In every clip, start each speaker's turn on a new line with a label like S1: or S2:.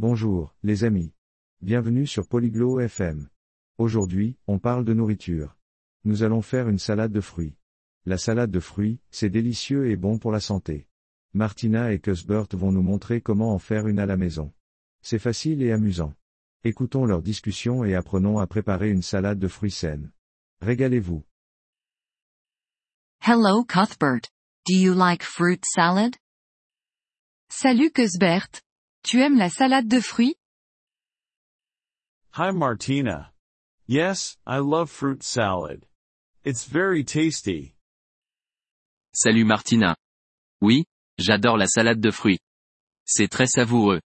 S1: Bonjour, les amis. Bienvenue sur Polyglot FM. Aujourd'hui, on parle de nourriture. Nous allons faire une salade de fruits. La salade de fruits, c'est délicieux et bon pour la santé. Martina et Cuthbert vont nous montrer comment en faire une à la maison. C'est facile et amusant. Écoutons leur discussion et apprenons à préparer une salade de fruits saine. Régalez-vous.
S2: Hello Cuthbert. Do you like fruit salad?
S3: Salut Cuthbert. Tu aimes la salade de fruits?
S4: Hi Martina. Yes, I love fruit salad. It's very tasty.
S5: Salut Martina. Oui, j'adore la salade de fruits. C'est très savoureux.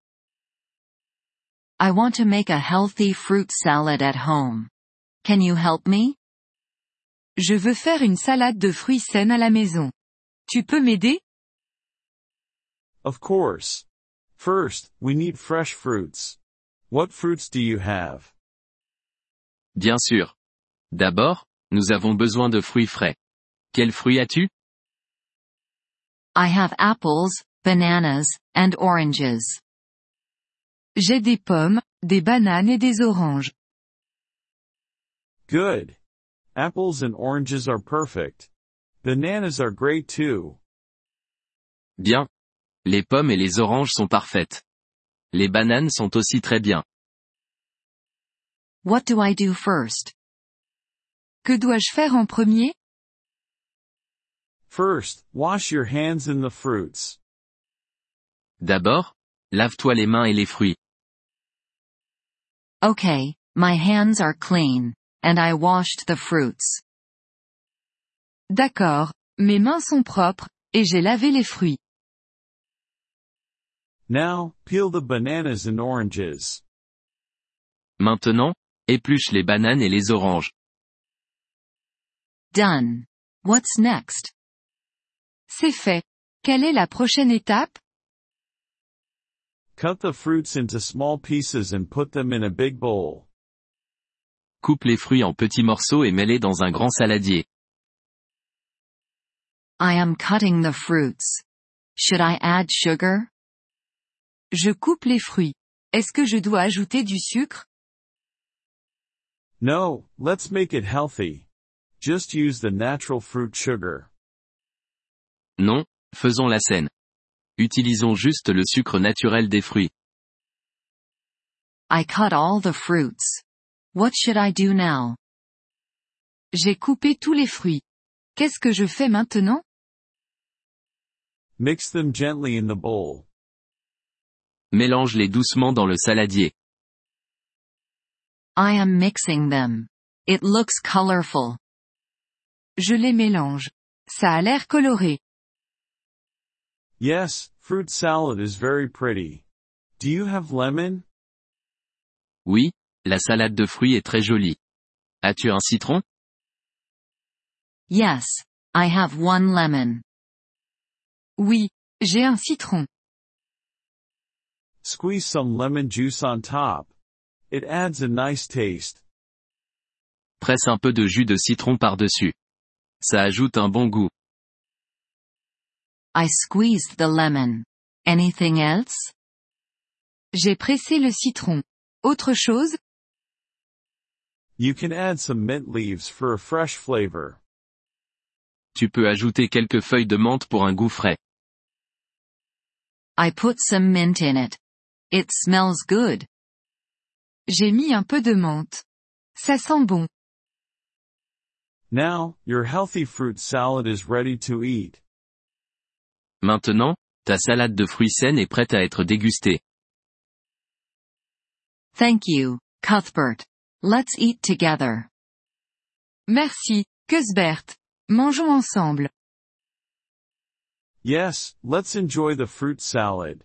S2: I want to make a healthy fruit salad at home. Can you help me?
S3: Je veux faire une salade de fruits saine à la maison. Tu peux m'aider?
S4: Of course. First, we need fresh fruits. What fruits do you have?
S5: Bien sûr. D'abord, nous avons besoin de fruits frais. Quels fruits as-tu?
S2: I have apples, bananas, and oranges.
S3: J'ai des pommes, des bananes et des oranges.
S4: Good. Apples and oranges are perfect. Bananas are great too.
S5: Bien. Les pommes et les oranges sont parfaites. Les bananes sont aussi très bien.
S2: What do I do first?
S3: Que dois-je faire en premier?
S4: First, wash your hands in the fruits.
S5: D'abord, lave-toi les mains et les fruits.
S2: Okay, my hands are clean, and I washed the fruits.
S3: D'accord, mes mains sont propres, et j'ai lavé les fruits.
S4: Now, peel the bananas and oranges.
S5: Maintenant, épluche les bananes et les oranges.
S2: Done. What's next?
S3: C'est fait. Quelle est la prochaine étape?
S4: Cut the fruits into small pieces and put them in a big bowl.
S5: Coupe les fruits en petits morceaux et mets-les dans un grand saladier.
S2: I am cutting the fruits. Should I add sugar?
S3: Je coupe les fruits. Est-ce que je dois ajouter du sucre?
S4: No, let's make it healthy. Just use the natural fruit sugar.
S5: Non, faisons la scène. Utilisons juste le sucre naturel des fruits.
S2: I cut all the fruits. What should I do now?
S3: J'ai coupé tous les fruits. Qu'est-ce que je fais maintenant?
S4: Mix them gently in the bowl.
S5: Mélange-les doucement dans le saladier.
S2: I am mixing them. It looks colorful.
S3: Je les mélange. Ça a l'air coloré.
S4: Yes, fruit salad is very pretty. Do you have lemon?
S5: Oui, la salade de fruits est très jolie. As-tu un citron?
S2: Yes, I have one lemon.
S3: Oui, j'ai un citron.
S4: Squeeze some lemon juice on top. It adds a nice taste.
S5: Presse un peu de jus de citron par-dessus. Ça ajoute un bon goût.
S2: I squeezed the lemon. Anything else?
S3: J'ai pressé le citron. Autre chose?
S4: You can add some mint leaves for a fresh flavor.
S5: Tu peux ajouter quelques feuilles de menthe pour un goût frais.
S2: I put some mint in it. It smells good.
S3: J'ai mis un peu de menthe. Ça sent bon.
S4: Now, your healthy fruit salad is ready to eat.
S5: Maintenant, ta salade de fruits saine est prête à être dégustée.
S2: Thank you, Cuthbert. Let's eat together.
S3: Merci, Cuthbert. Mangeons ensemble.
S4: Yes, let's enjoy the fruit salad.